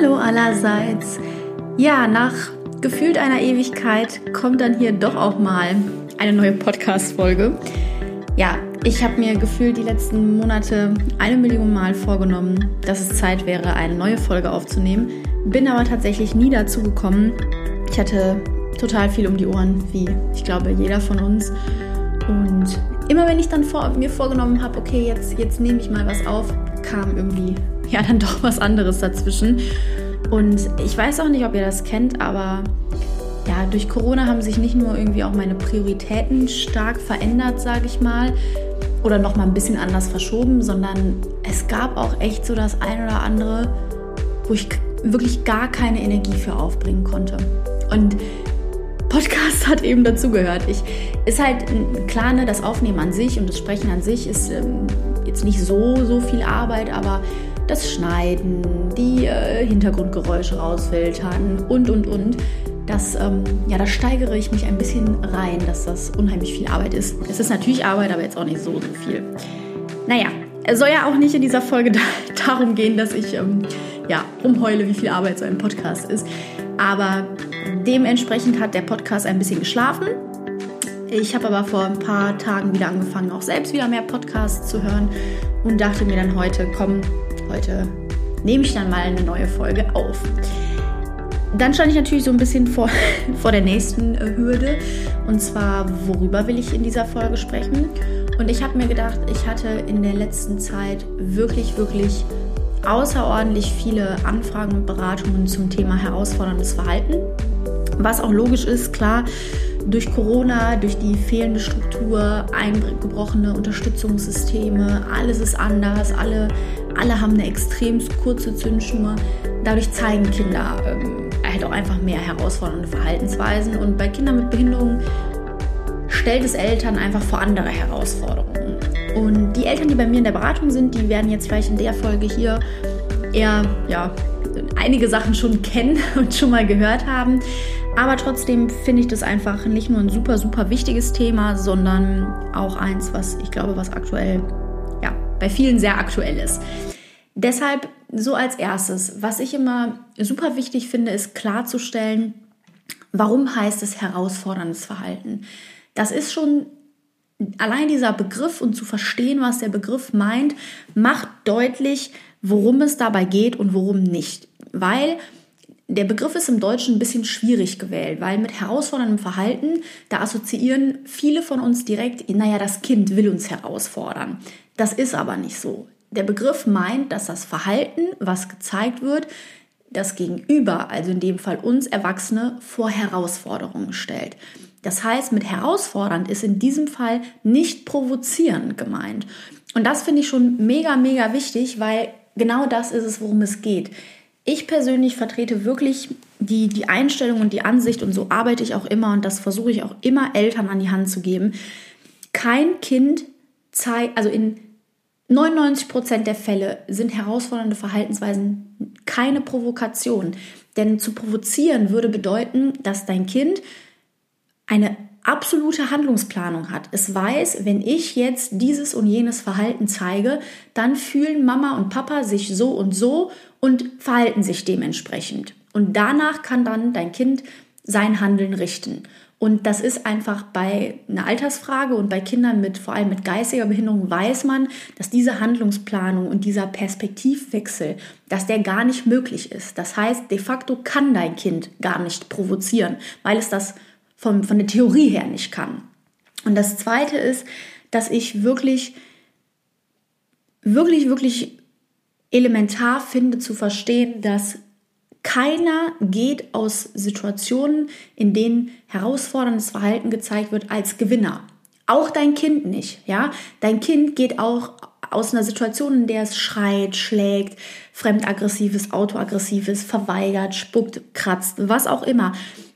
Hallo allerseits. Ja, nach gefühlt einer Ewigkeit kommt dann hier doch auch mal eine neue Podcast-Folge. Ja, ich habe mir gefühlt die letzten Monate eine Million Mal vorgenommen, dass es Zeit wäre, eine neue Folge aufzunehmen. Bin aber tatsächlich nie dazu gekommen. Ich hatte total viel um die Ohren, wie ich glaube jeder von uns. Und immer wenn ich dann vor, mir vorgenommen habe, okay, jetzt, jetzt nehme ich mal was auf, kam irgendwie ja dann doch was anderes dazwischen. Und ich weiß auch nicht, ob ihr das kennt, aber ja, durch Corona haben sich nicht nur irgendwie auch meine Prioritäten stark verändert, sage ich mal, oder noch mal ein bisschen anders verschoben, sondern es gab auch echt so das ein oder andere, wo ich wirklich gar keine Energie für aufbringen konnte. Und Podcast hat eben dazugehört. Ich ist halt klar, ne, das Aufnehmen an sich und das Sprechen an sich ist ähm, jetzt nicht so so viel Arbeit, aber das Schneiden, die äh, Hintergrundgeräusche rausfiltern und, und, und. Das, ähm, ja, da steigere ich mich ein bisschen rein, dass das unheimlich viel Arbeit ist. Es ist natürlich Arbeit, aber jetzt auch nicht so, so viel. Naja, es soll ja auch nicht in dieser Folge da, darum gehen, dass ich ähm, ja, rumheule, wie viel Arbeit so ein Podcast ist. Aber dementsprechend hat der Podcast ein bisschen geschlafen. Ich habe aber vor ein paar Tagen wieder angefangen, auch selbst wieder mehr Podcasts zu hören und dachte mir dann heute, komm, heute nehme ich dann mal eine neue Folge auf. Dann stand ich natürlich so ein bisschen vor, vor der nächsten äh, Hürde. Und zwar, worüber will ich in dieser Folge sprechen? Und ich habe mir gedacht, ich hatte in der letzten Zeit wirklich, wirklich außerordentlich viele Anfragen und Beratungen zum Thema herausforderndes Verhalten. Was auch logisch ist, klar, durch Corona, durch die fehlende Struktur, eingebrochene Unterstützungssysteme, alles ist anders, alle, alle haben eine extrem kurze Zündschnur. Dadurch zeigen Kinder ähm, halt auch einfach mehr herausfordernde Verhaltensweisen und bei Kindern mit Behinderung stellt es Eltern einfach vor andere Herausforderungen. Und die Eltern, die bei mir in der Beratung sind, die werden jetzt vielleicht in der Folge hier eher ja, einige Sachen schon kennen und schon mal gehört haben. Aber trotzdem finde ich das einfach nicht nur ein super, super wichtiges Thema, sondern auch eins, was ich glaube, was aktuell, ja, bei vielen sehr aktuell ist. Deshalb so als erstes, was ich immer super wichtig finde, ist klarzustellen, warum heißt es herausforderndes Verhalten? Das ist schon allein dieser Begriff und zu verstehen, was der Begriff meint, macht deutlich, worum es dabei geht und worum nicht. Weil der Begriff ist im Deutschen ein bisschen schwierig gewählt, weil mit herausforderndem Verhalten, da assoziieren viele von uns direkt, naja, das Kind will uns herausfordern. Das ist aber nicht so. Der Begriff meint, dass das Verhalten, was gezeigt wird, das Gegenüber, also in dem Fall uns Erwachsene, vor Herausforderungen stellt. Das heißt, mit herausfordernd ist in diesem Fall nicht provozierend gemeint. Und das finde ich schon mega, mega wichtig, weil genau das ist es, worum es geht. Ich persönlich vertrete wirklich die, die Einstellung und die Ansicht und so arbeite ich auch immer und das versuche ich auch immer Eltern an die Hand zu geben. Kein Kind zeigt, also in 99 Prozent der Fälle sind herausfordernde Verhaltensweisen keine Provokation. Denn zu provozieren würde bedeuten, dass dein Kind eine absolute Handlungsplanung hat. Es weiß, wenn ich jetzt dieses und jenes Verhalten zeige, dann fühlen Mama und Papa sich so und so und verhalten sich dementsprechend. Und danach kann dann dein Kind sein Handeln richten. Und das ist einfach bei einer Altersfrage und bei Kindern mit vor allem mit geistiger Behinderung weiß man, dass diese Handlungsplanung und dieser Perspektivwechsel, dass der gar nicht möglich ist. Das heißt, de facto kann dein Kind gar nicht provozieren, weil es das von, von der Theorie her nicht kann. Und das Zweite ist, dass ich wirklich, wirklich, wirklich elementar finde zu verstehen, dass keiner geht aus Situationen, in denen herausforderndes Verhalten gezeigt wird, als Gewinner. Auch dein Kind nicht, ja? Dein Kind geht auch aus einer Situation, in der es schreit, schlägt, fremdaggressives, autoaggressives, verweigert, spuckt, kratzt, was auch immer.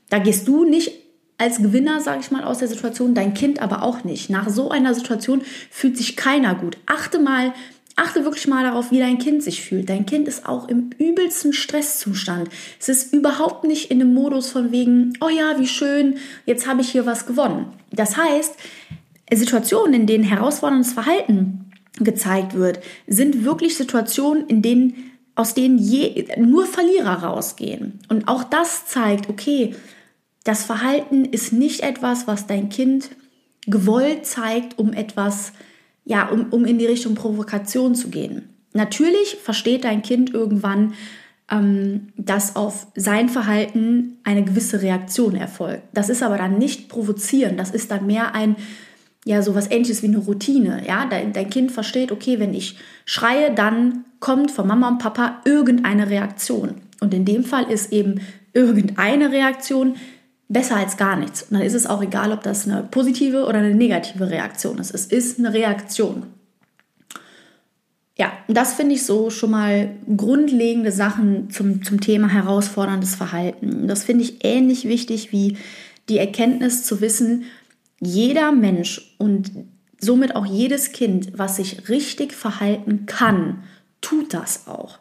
Da gehst du nicht als Gewinner, sage ich mal, aus der Situation, dein Kind aber auch nicht. Nach so einer Situation fühlt sich keiner gut. Achte mal, achte wirklich mal darauf, wie dein Kind sich fühlt. Dein Kind ist auch im übelsten Stresszustand. Es ist überhaupt nicht in dem Modus von wegen, oh ja, wie schön, jetzt habe ich hier was gewonnen. Das heißt, Situationen, in denen herausforderndes Verhalten gezeigt wird, sind wirklich Situationen, in denen aus denen je, nur Verlierer rausgehen. Und auch das zeigt, okay, das Verhalten ist nicht etwas, was dein Kind gewollt zeigt, um etwas, ja, um, um in die Richtung Provokation zu gehen. Natürlich versteht dein Kind irgendwann, ähm, dass auf sein Verhalten eine gewisse Reaktion erfolgt. Das ist aber dann nicht provozieren, das ist dann mehr ein, ja, sowas ähnliches wie eine Routine. Ja, dein, dein Kind versteht, okay, wenn ich schreie, dann kommt von Mama und Papa irgendeine Reaktion. Und in dem Fall ist eben irgendeine Reaktion besser als gar nichts. Und dann ist es auch egal, ob das eine positive oder eine negative Reaktion ist. Es ist eine Reaktion. Ja, das finde ich so schon mal grundlegende Sachen zum, zum Thema herausforderndes Verhalten. Das finde ich ähnlich wichtig wie die Erkenntnis zu wissen, jeder Mensch und somit auch jedes Kind, was sich richtig verhalten kann, tut das auch.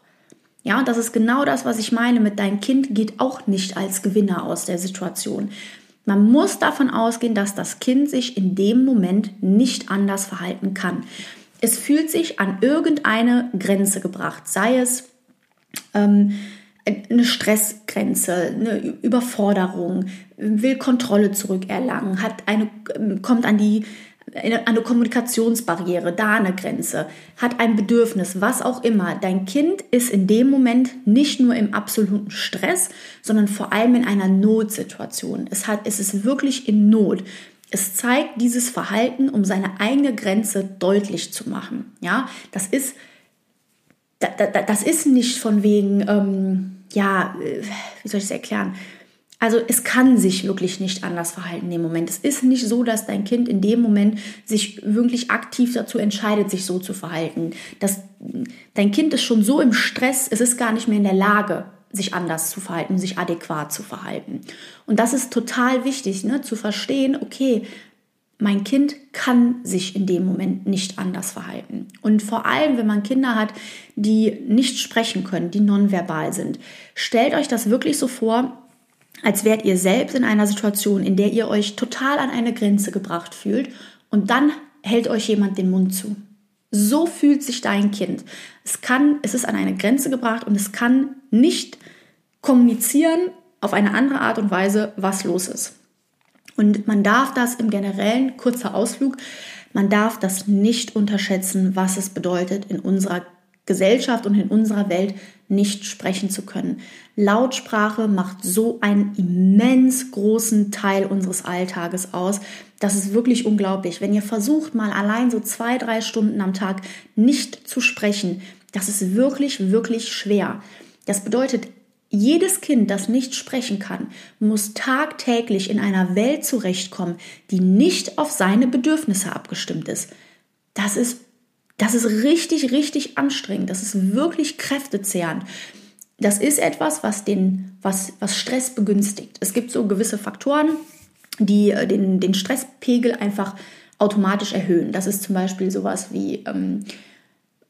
Ja, das ist genau das, was ich meine mit dein Kind geht auch nicht als Gewinner aus der Situation. Man muss davon ausgehen, dass das Kind sich in dem Moment nicht anders verhalten kann. Es fühlt sich an irgendeine Grenze gebracht, sei es ähm, eine Stressgrenze, eine Überforderung, will Kontrolle zurückerlangen, hat eine, kommt an die eine Kommunikationsbarriere, da eine Grenze, hat ein Bedürfnis, was auch immer. Dein Kind ist in dem Moment nicht nur im absoluten Stress, sondern vor allem in einer Notsituation. Es, hat, es ist wirklich in Not. Es zeigt dieses Verhalten, um seine eigene Grenze deutlich zu machen. Ja, das ist, das ist nicht von wegen, ähm, ja, äh, wie soll ich es erklären? Also es kann sich wirklich nicht anders verhalten dem Moment. Es ist nicht so, dass dein Kind in dem Moment sich wirklich aktiv dazu entscheidet, sich so zu verhalten. Das, dein Kind ist schon so im Stress, es ist gar nicht mehr in der Lage, sich anders zu verhalten, sich adäquat zu verhalten. Und das ist total wichtig, ne, zu verstehen, okay, mein Kind kann sich in dem Moment nicht anders verhalten. Und vor allem, wenn man Kinder hat, die nicht sprechen können, die nonverbal sind, stellt euch das wirklich so vor, als wärt ihr selbst in einer Situation, in der ihr euch total an eine Grenze gebracht fühlt und dann hält euch jemand den Mund zu. So fühlt sich dein Kind. Es kann, es ist an eine Grenze gebracht und es kann nicht kommunizieren auf eine andere Art und Weise, was los ist. Und man darf das im generellen, kurzer Ausflug, man darf das nicht unterschätzen, was es bedeutet, in unserer Gesellschaft und in unserer Welt nicht sprechen zu können. Lautsprache macht so einen immens großen Teil unseres Alltages aus. Das ist wirklich unglaublich. Wenn ihr versucht, mal allein so zwei, drei Stunden am Tag nicht zu sprechen, das ist wirklich, wirklich schwer. Das bedeutet, jedes Kind, das nicht sprechen kann, muss tagtäglich in einer Welt zurechtkommen, die nicht auf seine Bedürfnisse abgestimmt ist. Das ist das ist richtig, richtig anstrengend. Das ist wirklich kräftezehrend. Das ist etwas, was, den, was, was Stress begünstigt. Es gibt so gewisse Faktoren, die äh, den, den Stresspegel einfach automatisch erhöhen. Das ist zum Beispiel sowas wie ähm,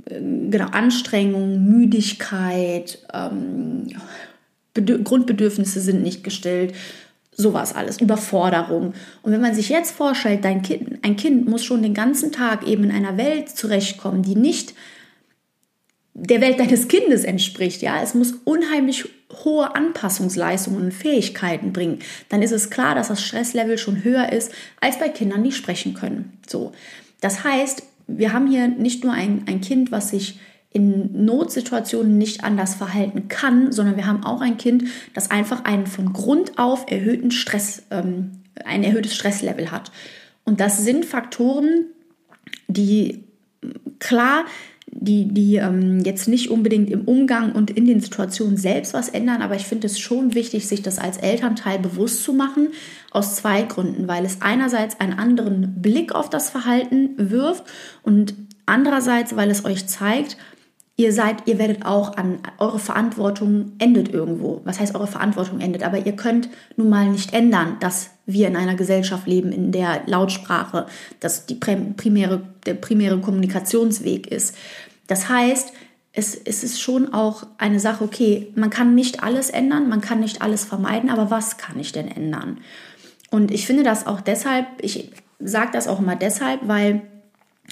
äh, genau, Anstrengung, Müdigkeit, ähm, Grundbedürfnisse sind nicht gestellt, Sowas alles, Überforderung. Und wenn man sich jetzt vorstellt, dein kind, ein Kind muss schon den ganzen Tag eben in einer Welt zurechtkommen, die nicht der Welt deines Kindes entspricht, ja, es muss unheimlich hohe Anpassungsleistungen und Fähigkeiten bringen, dann ist es klar, dass das Stresslevel schon höher ist als bei Kindern, die sprechen können. So. Das heißt, wir haben hier nicht nur ein, ein Kind, was sich in Notsituationen nicht anders verhalten kann, sondern wir haben auch ein Kind, das einfach einen von Grund auf erhöhten Stress, ähm, ein erhöhtes Stresslevel hat. Und das sind Faktoren, die klar, die, die ähm, jetzt nicht unbedingt im Umgang und in den Situationen selbst was ändern, aber ich finde es schon wichtig, sich das als Elternteil bewusst zu machen, aus zwei Gründen, weil es einerseits einen anderen Blick auf das Verhalten wirft und andererseits, weil es euch zeigt, ihr seid, ihr werdet auch an, eure Verantwortung endet irgendwo. Was heißt eure Verantwortung endet? Aber ihr könnt nun mal nicht ändern, dass wir in einer Gesellschaft leben, in der Lautsprache das die primäre, der primäre Kommunikationsweg ist. Das heißt, es, es ist schon auch eine Sache, okay, man kann nicht alles ändern, man kann nicht alles vermeiden, aber was kann ich denn ändern? Und ich finde das auch deshalb, ich sage das auch immer deshalb, weil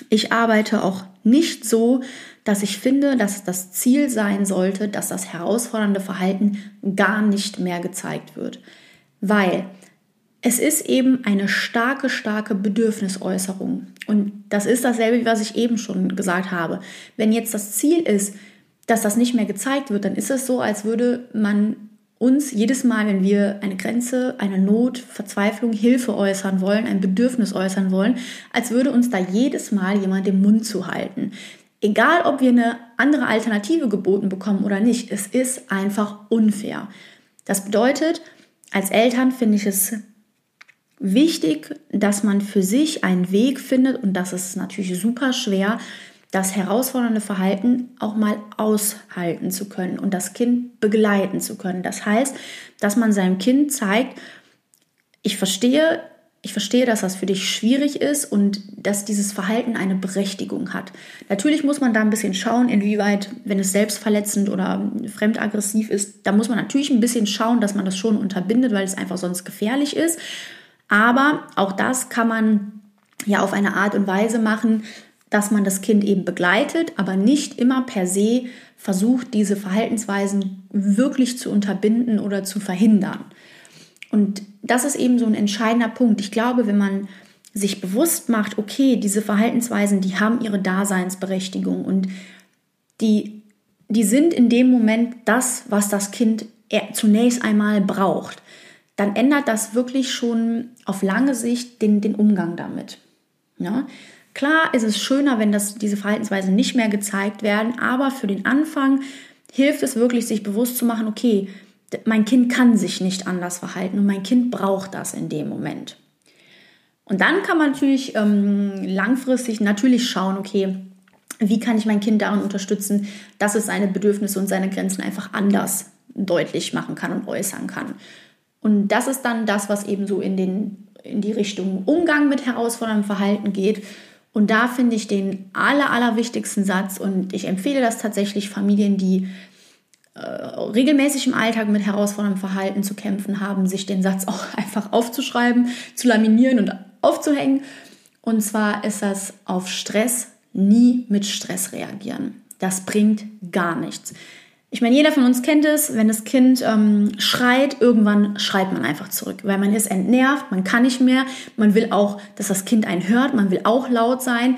ich arbeite auch nicht so, dass ich finde, dass das Ziel sein sollte, dass das herausfordernde Verhalten gar nicht mehr gezeigt wird. Weil es ist eben eine starke, starke Bedürfnisäußerung. Und das ist dasselbe, was ich eben schon gesagt habe. Wenn jetzt das Ziel ist, dass das nicht mehr gezeigt wird, dann ist es so, als würde man uns jedes Mal, wenn wir eine Grenze, eine Not, Verzweiflung, Hilfe äußern wollen, ein Bedürfnis äußern wollen, als würde uns da jedes Mal jemand den Mund zuhalten. Egal, ob wir eine andere Alternative geboten bekommen oder nicht, es ist einfach unfair. Das bedeutet, als Eltern finde ich es wichtig, dass man für sich einen Weg findet und das ist natürlich super schwer, das herausfordernde Verhalten auch mal aushalten zu können und das Kind begleiten zu können. Das heißt, dass man seinem Kind zeigt, ich verstehe, ich verstehe, dass das für dich schwierig ist und dass dieses Verhalten eine Berechtigung hat. Natürlich muss man da ein bisschen schauen, inwieweit, wenn es selbstverletzend oder fremdaggressiv ist, da muss man natürlich ein bisschen schauen, dass man das schon unterbindet, weil es einfach sonst gefährlich ist. Aber auch das kann man ja auf eine Art und Weise machen, dass man das Kind eben begleitet, aber nicht immer per se versucht, diese Verhaltensweisen wirklich zu unterbinden oder zu verhindern. Und das ist eben so ein entscheidender Punkt. Ich glaube, wenn man sich bewusst macht, okay, diese Verhaltensweisen, die haben ihre Daseinsberechtigung und die, die sind in dem Moment das, was das Kind zunächst einmal braucht dann ändert das wirklich schon auf lange Sicht den, den Umgang damit. Ja? Klar ist es schöner, wenn das, diese Verhaltensweisen nicht mehr gezeigt werden, aber für den Anfang hilft es wirklich, sich bewusst zu machen, okay, mein Kind kann sich nicht anders verhalten und mein Kind braucht das in dem Moment. Und dann kann man natürlich ähm, langfristig natürlich schauen, okay, wie kann ich mein Kind darin unterstützen, dass es seine Bedürfnisse und seine Grenzen einfach anders deutlich machen kann und äußern kann. Und das ist dann das, was eben so in, den, in die Richtung Umgang mit herausforderndem Verhalten geht. Und da finde ich den aller, allerwichtigsten Satz und ich empfehle das tatsächlich Familien, die äh, regelmäßig im Alltag mit herausforderndem Verhalten zu kämpfen haben, sich den Satz auch einfach aufzuschreiben, zu laminieren und aufzuhängen. Und zwar ist das auf Stress nie mit Stress reagieren. Das bringt gar nichts. Ich meine, jeder von uns kennt es, wenn das Kind ähm, schreit, irgendwann schreit man einfach zurück, weil man ist entnervt, man kann nicht mehr, man will auch, dass das Kind einen hört, man will auch laut sein,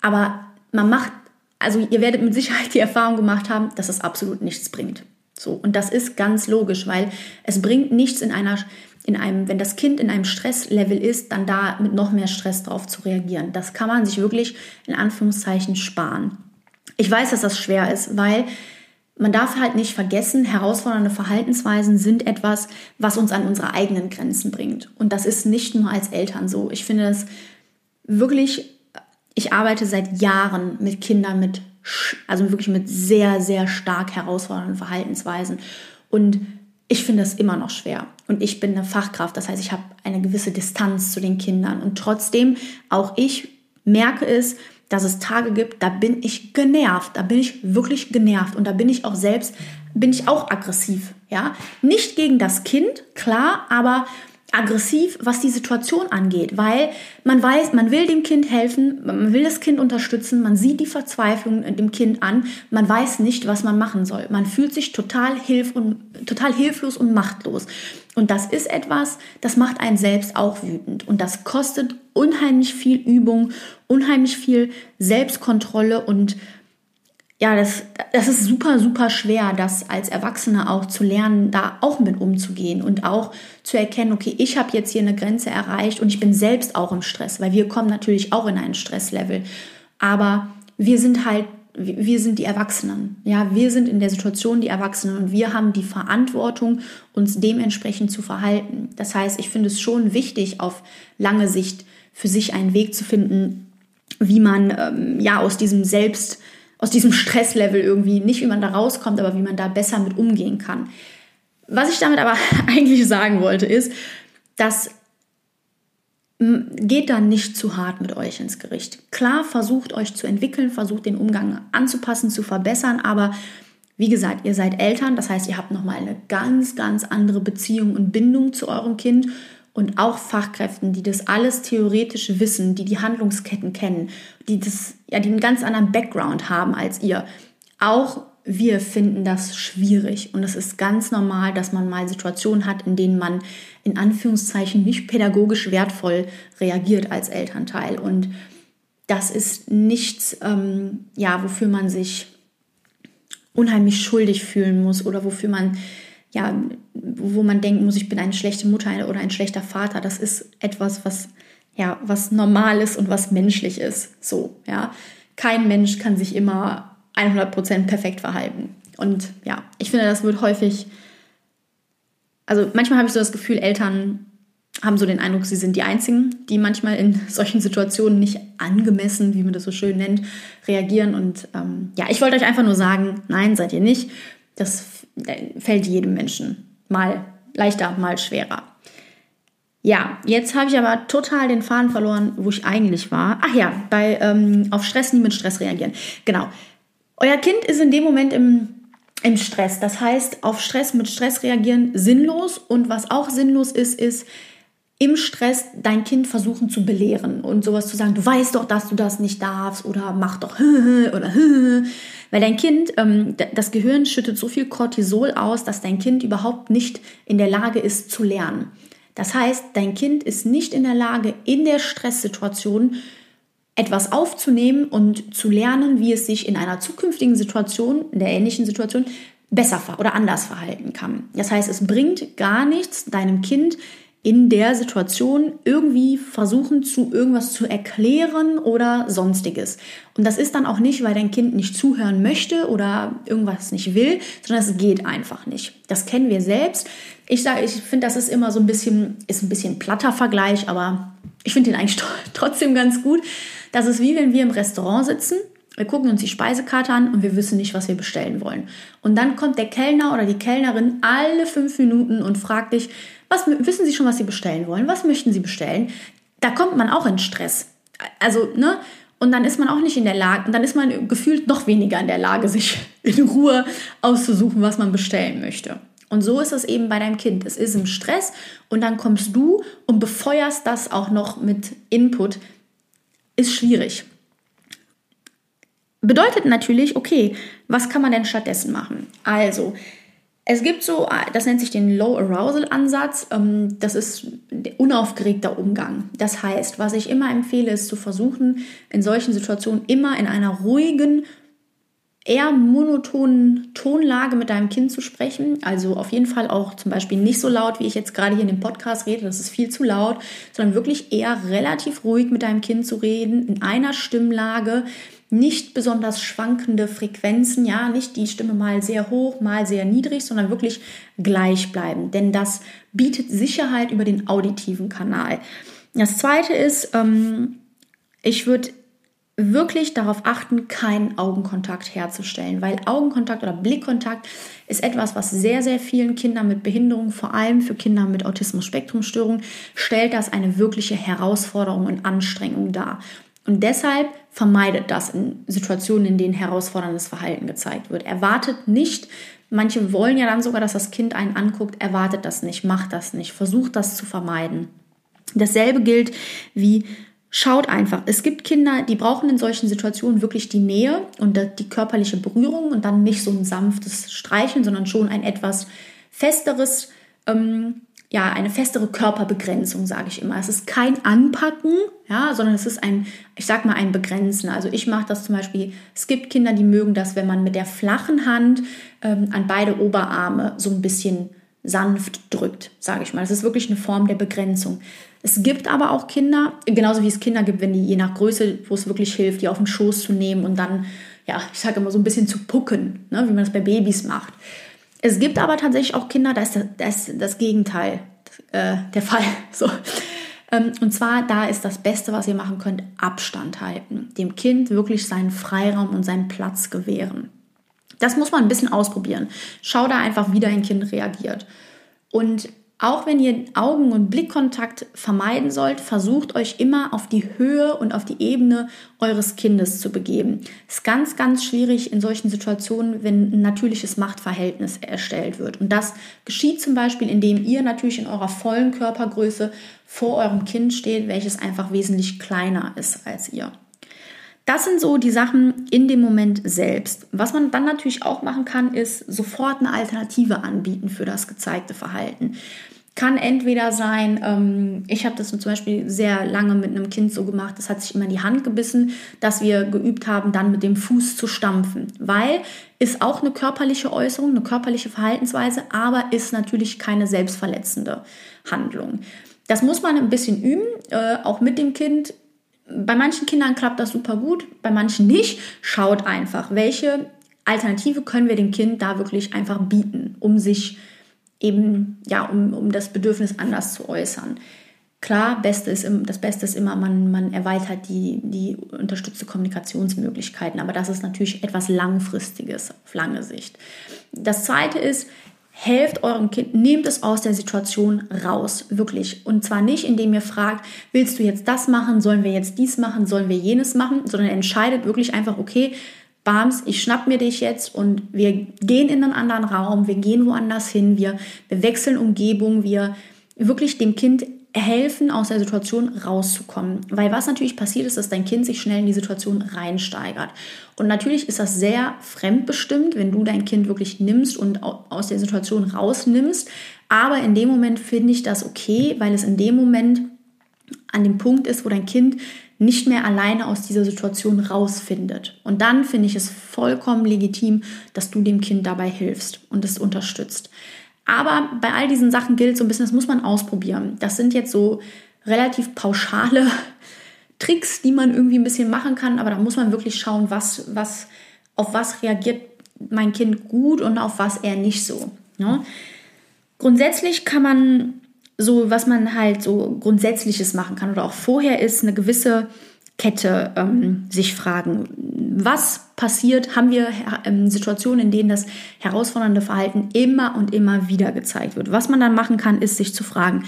aber man macht, also ihr werdet mit Sicherheit die Erfahrung gemacht haben, dass es absolut nichts bringt. So, und das ist ganz logisch, weil es bringt nichts in einer, in einem, wenn das Kind in einem Stresslevel ist, dann da mit noch mehr Stress drauf zu reagieren. Das kann man sich wirklich in Anführungszeichen sparen. Ich weiß, dass das schwer ist, weil man darf halt nicht vergessen, herausfordernde Verhaltensweisen sind etwas, was uns an unsere eigenen Grenzen bringt. Und das ist nicht nur als Eltern so. Ich finde das wirklich, ich arbeite seit Jahren mit Kindern mit, also wirklich mit sehr, sehr stark herausfordernden Verhaltensweisen. Und ich finde es immer noch schwer. Und ich bin eine Fachkraft, das heißt, ich habe eine gewisse Distanz zu den Kindern. Und trotzdem, auch ich merke es, dass es Tage gibt, da bin ich genervt, da bin ich wirklich genervt und da bin ich auch selbst, bin ich auch aggressiv, ja. Nicht gegen das Kind, klar, aber aggressiv, was die Situation angeht, weil man weiß, man will dem Kind helfen, man will das Kind unterstützen, man sieht die Verzweiflung dem Kind an, man weiß nicht, was man machen soll. Man fühlt sich total, hilf und, total hilflos und machtlos. Und das ist etwas, das macht einen selbst auch wütend. Und das kostet unheimlich viel Übung, unheimlich viel Selbstkontrolle und ja, das, das ist super, super schwer, das als Erwachsene auch zu lernen, da auch mit umzugehen und auch zu erkennen, okay, ich habe jetzt hier eine Grenze erreicht und ich bin selbst auch im Stress, weil wir kommen natürlich auch in ein Stresslevel. Aber wir sind halt wir sind die Erwachsenen. Ja, wir sind in der Situation die Erwachsenen und wir haben die Verantwortung, uns dementsprechend zu verhalten. Das heißt, ich finde es schon wichtig, auf lange Sicht für sich einen Weg zu finden, wie man ähm, ja aus diesem Selbst, aus diesem Stresslevel irgendwie, nicht wie man da rauskommt, aber wie man da besser mit umgehen kann. Was ich damit aber eigentlich sagen wollte, ist, dass geht dann nicht zu hart mit euch ins Gericht. Klar, versucht euch zu entwickeln, versucht den Umgang anzupassen, zu verbessern, aber wie gesagt, ihr seid Eltern, das heißt, ihr habt nochmal eine ganz, ganz andere Beziehung und Bindung zu eurem Kind und auch Fachkräften, die das alles theoretisch wissen, die die Handlungsketten kennen, die das ja die einen ganz anderen Background haben als ihr. Auch wir finden das schwierig und es ist ganz normal, dass man mal Situationen hat, in denen man in Anführungszeichen nicht pädagogisch wertvoll reagiert als Elternteil und das ist nichts, ähm, ja, wofür man sich unheimlich schuldig fühlen muss oder wofür man ja, wo man denken muss, ich bin eine schlechte Mutter oder ein schlechter Vater. Das ist etwas, was ja, was normal ist und was menschlich ist. So, ja. Kein Mensch kann sich immer 100% perfekt verhalten. Und ja, ich finde, das wird häufig, also manchmal habe ich so das Gefühl, Eltern haben so den Eindruck, sie sind die Einzigen, die manchmal in solchen Situationen nicht angemessen, wie man das so schön nennt, reagieren. Und ähm, ja, ich wollte euch einfach nur sagen, nein, seid ihr nicht. Das fällt jedem Menschen mal leichter, mal schwerer. Ja, jetzt habe ich aber total den Faden verloren, wo ich eigentlich war. Ach ja, bei ähm, auf Stress nie mit Stress reagieren. Genau. Euer Kind ist in dem Moment im, im Stress. Das heißt, auf Stress mit Stress reagieren sinnlos. Und was auch sinnlos ist, ist im Stress dein Kind versuchen zu belehren und sowas zu sagen, du weißt doch, dass du das nicht darfst oder mach doch oder weil dein Kind, ähm, das Gehirn schüttet so viel Cortisol aus, dass dein Kind überhaupt nicht in der Lage ist zu lernen. Das heißt, dein Kind ist nicht in der Lage, in der Stresssituation etwas aufzunehmen und zu lernen, wie es sich in einer zukünftigen Situation, in der ähnlichen Situation, besser oder anders verhalten kann. Das heißt, es bringt gar nichts, deinem Kind in der Situation irgendwie versuchen zu irgendwas zu erklären oder sonstiges. Und das ist dann auch nicht, weil dein Kind nicht zuhören möchte oder irgendwas nicht will, sondern es geht einfach nicht. Das kennen wir selbst. Ich sage, ich finde, das ist immer so ein bisschen, ist ein bisschen platter Vergleich, aber ich finde den eigentlich trotzdem ganz gut. Das ist wie wenn wir im Restaurant sitzen wir gucken uns die Speisekarte an und wir wissen nicht, was wir bestellen wollen. Und dann kommt der Kellner oder die Kellnerin alle fünf Minuten und fragt dich, was, wissen Sie schon, was Sie bestellen wollen? Was möchten Sie bestellen? Da kommt man auch in Stress. Also, ne? Und dann ist man auch nicht in der Lage, und dann ist man gefühlt noch weniger in der Lage, sich in Ruhe auszusuchen, was man bestellen möchte. Und so ist es eben bei deinem Kind. Es ist im Stress und dann kommst du und befeuerst das auch noch mit Input. Ist schwierig. Bedeutet natürlich, okay, was kann man denn stattdessen machen? Also, es gibt so, das nennt sich den Low Arousal Ansatz. Ähm, das ist unaufgeregter Umgang. Das heißt, was ich immer empfehle, ist zu versuchen, in solchen Situationen immer in einer ruhigen, eher monotonen Tonlage mit deinem Kind zu sprechen. Also auf jeden Fall auch zum Beispiel nicht so laut, wie ich jetzt gerade hier in dem Podcast rede, das ist viel zu laut, sondern wirklich eher relativ ruhig mit deinem Kind zu reden, in einer Stimmlage, nicht besonders schwankende Frequenzen, ja, nicht die Stimme mal sehr hoch, mal sehr niedrig, sondern wirklich gleich bleiben, denn das bietet Sicherheit über den auditiven Kanal. Das zweite ist, ähm, ich würde wirklich darauf achten, keinen Augenkontakt herzustellen, weil Augenkontakt oder Blickkontakt ist etwas, was sehr, sehr vielen Kindern mit Behinderung, vor allem für Kinder mit Autismus-Spektrum-Störung, stellt das eine wirkliche Herausforderung und Anstrengung dar. Und deshalb vermeidet das in Situationen, in denen herausforderndes Verhalten gezeigt wird. Erwartet nicht, manche wollen ja dann sogar, dass das Kind einen anguckt, erwartet das nicht, macht das nicht, versucht das zu vermeiden. Dasselbe gilt wie Schaut einfach. Es gibt Kinder, die brauchen in solchen Situationen wirklich die Nähe und die körperliche Berührung und dann nicht so ein sanftes Streicheln, sondern schon ein etwas festeres ähm, ja, eine festere Körperbegrenzung, sage ich immer. Es ist kein Anpacken, ja, sondern es ist ein, ich sag mal, ein Begrenzen. Also ich mache das zum Beispiel, es gibt Kinder, die mögen das, wenn man mit der flachen Hand ähm, an beide Oberarme so ein bisschen sanft drückt, sage ich mal. Das ist wirklich eine Form der Begrenzung. Es gibt aber auch Kinder, genauso wie es Kinder gibt, wenn die je nach Größe, wo es wirklich hilft, die auf den Schoß zu nehmen und dann, ja, ich sage immer so ein bisschen zu pucken, ne, wie man das bei Babys macht. Es gibt aber tatsächlich auch Kinder, da ist das, das, das Gegenteil äh, der Fall. So. Ähm, und zwar, da ist das Beste, was ihr machen könnt, Abstand halten. Dem Kind wirklich seinen Freiraum und seinen Platz gewähren. Das muss man ein bisschen ausprobieren. Schau da einfach, wie dein Kind reagiert. Und auch wenn ihr Augen- und Blickkontakt vermeiden sollt, versucht euch immer auf die Höhe und auf die Ebene eures Kindes zu begeben. Ist ganz, ganz schwierig in solchen Situationen, wenn ein natürliches Machtverhältnis erstellt wird. Und das geschieht zum Beispiel, indem ihr natürlich in eurer vollen Körpergröße vor eurem Kind steht, welches einfach wesentlich kleiner ist als ihr. Das sind so die Sachen in dem Moment selbst. Was man dann natürlich auch machen kann, ist sofort eine Alternative anbieten für das gezeigte Verhalten. Kann entweder sein, ähm, ich habe das zum Beispiel sehr lange mit einem Kind so gemacht, das hat sich immer in die Hand gebissen, dass wir geübt haben, dann mit dem Fuß zu stampfen. Weil ist auch eine körperliche Äußerung, eine körperliche Verhaltensweise, aber ist natürlich keine selbstverletzende Handlung. Das muss man ein bisschen üben, äh, auch mit dem Kind bei manchen Kindern klappt das super gut, bei manchen nicht. Schaut einfach, welche Alternative können wir dem Kind da wirklich einfach bieten, um sich eben, ja, um, um das Bedürfnis anders zu äußern. Klar, Beste ist, das Beste ist immer, man, man erweitert die, die unterstützte Kommunikationsmöglichkeiten, aber das ist natürlich etwas Langfristiges auf lange Sicht. Das Zweite ist, helft eurem Kind, nehmt es aus der Situation raus, wirklich. Und zwar nicht, indem ihr fragt, willst du jetzt das machen, sollen wir jetzt dies machen, sollen wir jenes machen, sondern entscheidet wirklich einfach, okay, Bams, ich schnapp mir dich jetzt und wir gehen in einen anderen Raum, wir gehen woanders hin, wir, wir wechseln Umgebung, wir wirklich dem Kind helfen, aus der Situation rauszukommen. Weil was natürlich passiert ist, dass dein Kind sich schnell in die Situation reinsteigert. Und natürlich ist das sehr fremdbestimmt, wenn du dein Kind wirklich nimmst und aus der Situation rausnimmst. Aber in dem Moment finde ich das okay, weil es in dem Moment an dem Punkt ist, wo dein Kind nicht mehr alleine aus dieser Situation rausfindet. Und dann finde ich es vollkommen legitim, dass du dem Kind dabei hilfst und es unterstützt. Aber bei all diesen Sachen gilt so ein bisschen, das muss man ausprobieren. Das sind jetzt so relativ pauschale Tricks, die man irgendwie ein bisschen machen kann, aber da muss man wirklich schauen, was, was, auf was reagiert mein Kind gut und auf was eher nicht so. Ne? Grundsätzlich kann man so, was man halt so Grundsätzliches machen kann oder auch vorher ist, eine gewisse Kette ähm, sich fragen, was passiert, haben wir ähm, Situationen, in denen das herausfordernde Verhalten immer und immer wieder gezeigt wird. Was man dann machen kann, ist sich zu fragen,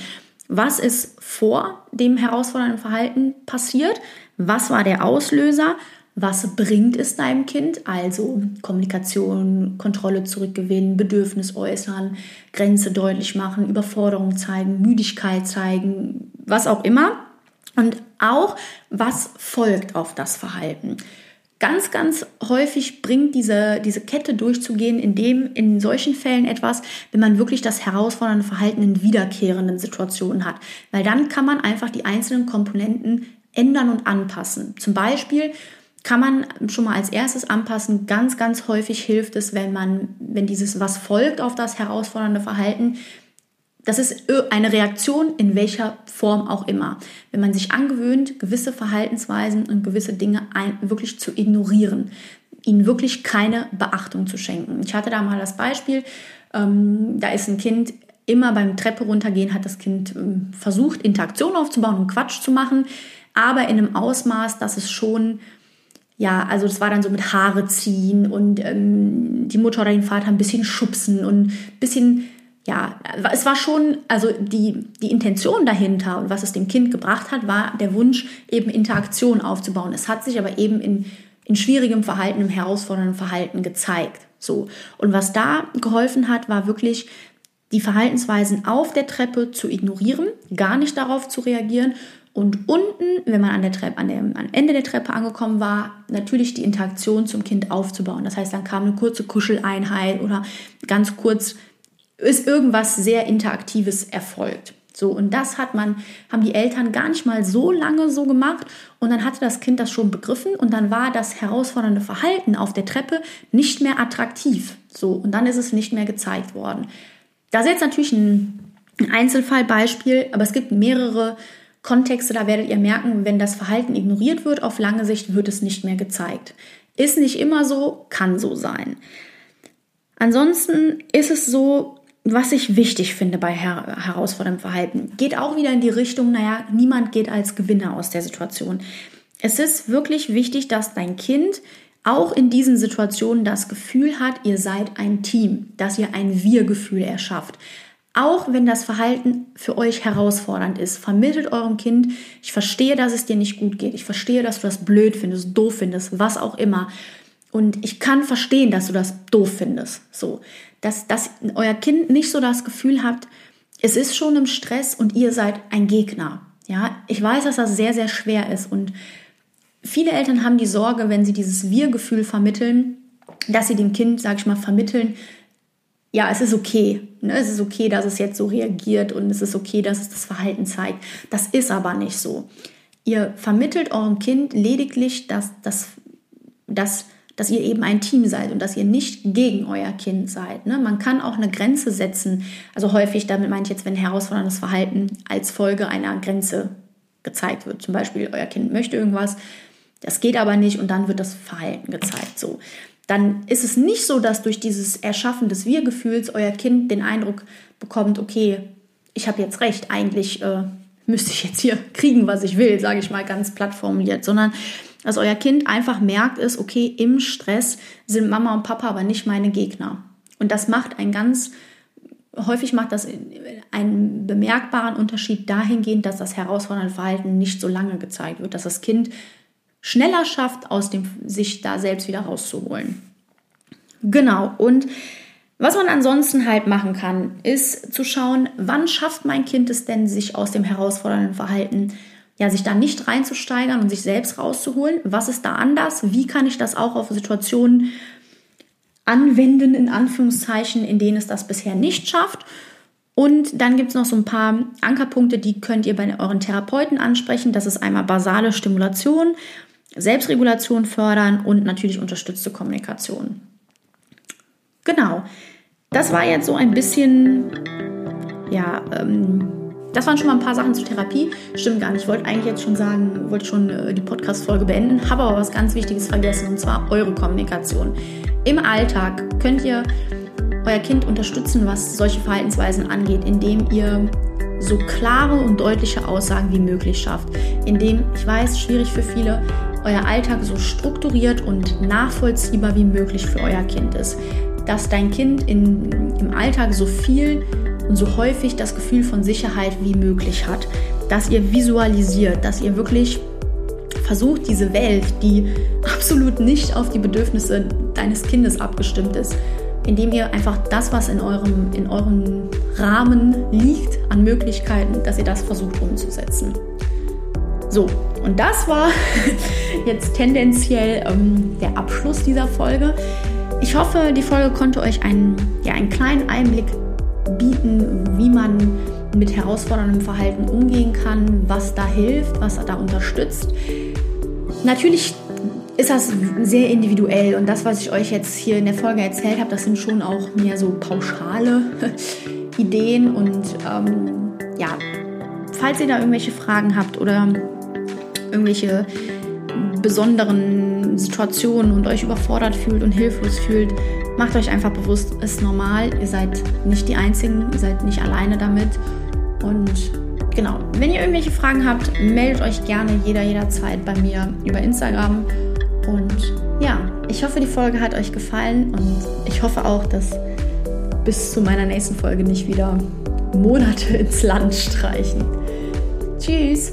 was ist vor dem herausfordernden Verhalten passiert? Was war der Auslöser? Was bringt es deinem Kind? Also Kommunikation, Kontrolle zurückgewinnen, Bedürfnis äußern, Grenze deutlich machen, Überforderung zeigen, Müdigkeit zeigen, was auch immer. Und auch, was folgt auf das Verhalten. Ganz, ganz häufig bringt diese, diese Kette durchzugehen, indem in solchen Fällen etwas, wenn man wirklich das herausfordernde Verhalten in wiederkehrenden Situationen hat. Weil dann kann man einfach die einzelnen Komponenten ändern und anpassen. Zum Beispiel kann man schon mal als erstes anpassen. Ganz, ganz häufig hilft es, wenn man, wenn dieses was folgt auf das herausfordernde Verhalten, das ist eine Reaktion in welcher Form auch immer. Wenn man sich angewöhnt, gewisse Verhaltensweisen und gewisse Dinge ein, wirklich zu ignorieren, ihnen wirklich keine Beachtung zu schenken. Ich hatte da mal das Beispiel, ähm, da ist ein Kind immer beim Treppe runtergehen, hat das Kind ähm, versucht, Interaktion aufzubauen und Quatsch zu machen, aber in einem Ausmaß, dass es schon ja, also das war dann so mit Haare ziehen und ähm, die Mutter oder den Vater ein bisschen schubsen und ein bisschen ja, es war schon, also die, die Intention dahinter und was es dem Kind gebracht hat, war der Wunsch, eben Interaktion aufzubauen. Es hat sich aber eben in, in schwierigem Verhalten, im herausfordernden Verhalten gezeigt. So. Und was da geholfen hat, war wirklich die Verhaltensweisen auf der Treppe zu ignorieren, gar nicht darauf zu reagieren und unten, wenn man an der Treppe, an dem, am Ende der Treppe angekommen war, natürlich die Interaktion zum Kind aufzubauen. Das heißt, dann kam eine kurze Kuscheleinheit oder ganz kurz ist irgendwas sehr Interaktives erfolgt. So, und das hat man, haben die Eltern gar nicht mal so lange so gemacht und dann hatte das Kind das schon begriffen und dann war das herausfordernde Verhalten auf der Treppe nicht mehr attraktiv. So, und dann ist es nicht mehr gezeigt worden. Das ist jetzt natürlich ein Einzelfallbeispiel, aber es gibt mehrere Kontexte, da werdet ihr merken, wenn das Verhalten ignoriert wird, auf lange Sicht wird es nicht mehr gezeigt. Ist nicht immer so, kann so sein. Ansonsten ist es so, was ich wichtig finde bei her herausforderndem Verhalten, geht auch wieder in die Richtung, naja, niemand geht als Gewinner aus der Situation. Es ist wirklich wichtig, dass dein Kind auch in diesen Situationen das Gefühl hat, ihr seid ein Team, dass ihr ein Wir-Gefühl erschafft. Auch wenn das Verhalten für euch herausfordernd ist, vermittelt eurem Kind, ich verstehe, dass es dir nicht gut geht. Ich verstehe, dass du das blöd findest, doof findest, was auch immer. Und ich kann verstehen, dass du das doof findest. So, dass, dass euer Kind nicht so das Gefühl hat, es ist schon im Stress und ihr seid ein Gegner. Ja, ich weiß, dass das sehr, sehr schwer ist und viele Eltern haben die Sorge, wenn sie dieses Wir-Gefühl vermitteln, dass sie dem Kind, sag ich mal, vermitteln, ja, es ist okay. Ne? Es ist okay, dass es jetzt so reagiert und es ist okay, dass es das Verhalten zeigt. Das ist aber nicht so. Ihr vermittelt eurem Kind lediglich, dass, dass, dass, dass ihr eben ein Team seid und dass ihr nicht gegen euer Kind seid. Ne? Man kann auch eine Grenze setzen. Also häufig, damit meine ich jetzt, wenn herausforderndes Verhalten als Folge einer Grenze gezeigt wird. Zum Beispiel, euer Kind möchte irgendwas, das geht aber nicht und dann wird das Verhalten gezeigt. So dann ist es nicht so, dass durch dieses Erschaffen des Wir-Gefühls euer Kind den Eindruck bekommt, okay, ich habe jetzt recht, eigentlich äh, müsste ich jetzt hier kriegen, was ich will, sage ich mal ganz platt formuliert, sondern dass euer Kind einfach merkt ist, okay, im Stress sind Mama und Papa aber nicht meine Gegner. Und das macht ein ganz, häufig macht das einen bemerkbaren Unterschied dahingehend, dass das herausfordernde Verhalten nicht so lange gezeigt wird, dass das Kind schneller schafft, aus dem sich da selbst wieder rauszuholen. Genau, und was man ansonsten halt machen kann, ist zu schauen, wann schafft mein Kind es denn, sich aus dem herausfordernden Verhalten, ja, sich da nicht reinzusteigern und sich selbst rauszuholen. Was ist da anders? Wie kann ich das auch auf Situationen anwenden, in Anführungszeichen, in denen es das bisher nicht schafft? Und dann gibt es noch so ein paar Ankerpunkte, die könnt ihr bei euren Therapeuten ansprechen. Das ist einmal basale Stimulation, Selbstregulation fördern und natürlich unterstützte Kommunikation. Genau, das war jetzt so ein bisschen, ja, ähm, das waren schon mal ein paar Sachen zur Therapie. Stimmt gar nicht. Ich wollte eigentlich jetzt schon sagen, wollte schon äh, die Podcast-Folge beenden, habe aber was ganz Wichtiges vergessen und zwar eure Kommunikation. Im Alltag könnt ihr euer Kind unterstützen, was solche Verhaltensweisen angeht, indem ihr so klare und deutliche Aussagen wie möglich schafft. Indem, ich weiß, schwierig für viele, euer Alltag so strukturiert und nachvollziehbar wie möglich für euer Kind ist. Dass dein Kind in, im Alltag so viel und so häufig das Gefühl von Sicherheit wie möglich hat. Dass ihr visualisiert, dass ihr wirklich versucht, diese Welt, die absolut nicht auf die Bedürfnisse deines Kindes abgestimmt ist, indem ihr einfach das, was in eurem, in eurem Rahmen liegt an Möglichkeiten, dass ihr das versucht umzusetzen. So, und das war jetzt tendenziell ähm, der Abschluss dieser Folge. Ich hoffe, die Folge konnte euch einen, ja, einen kleinen Einblick bieten, wie man mit herausforderndem Verhalten umgehen kann, was da hilft, was da unterstützt. Natürlich ist das sehr individuell und das, was ich euch jetzt hier in der Folge erzählt habe, das sind schon auch mehr so pauschale Ideen und ähm, ja, falls ihr da irgendwelche Fragen habt oder irgendwelche besonderen Situationen und euch überfordert fühlt und hilflos fühlt, macht euch einfach bewusst, es ist normal, ihr seid nicht die Einzigen, ihr seid nicht alleine damit. Und genau, wenn ihr irgendwelche Fragen habt, meldet euch gerne jeder jederzeit bei mir über Instagram. Und ja, ich hoffe, die Folge hat euch gefallen und ich hoffe auch, dass bis zu meiner nächsten Folge nicht wieder Monate ins Land streichen. Tschüss!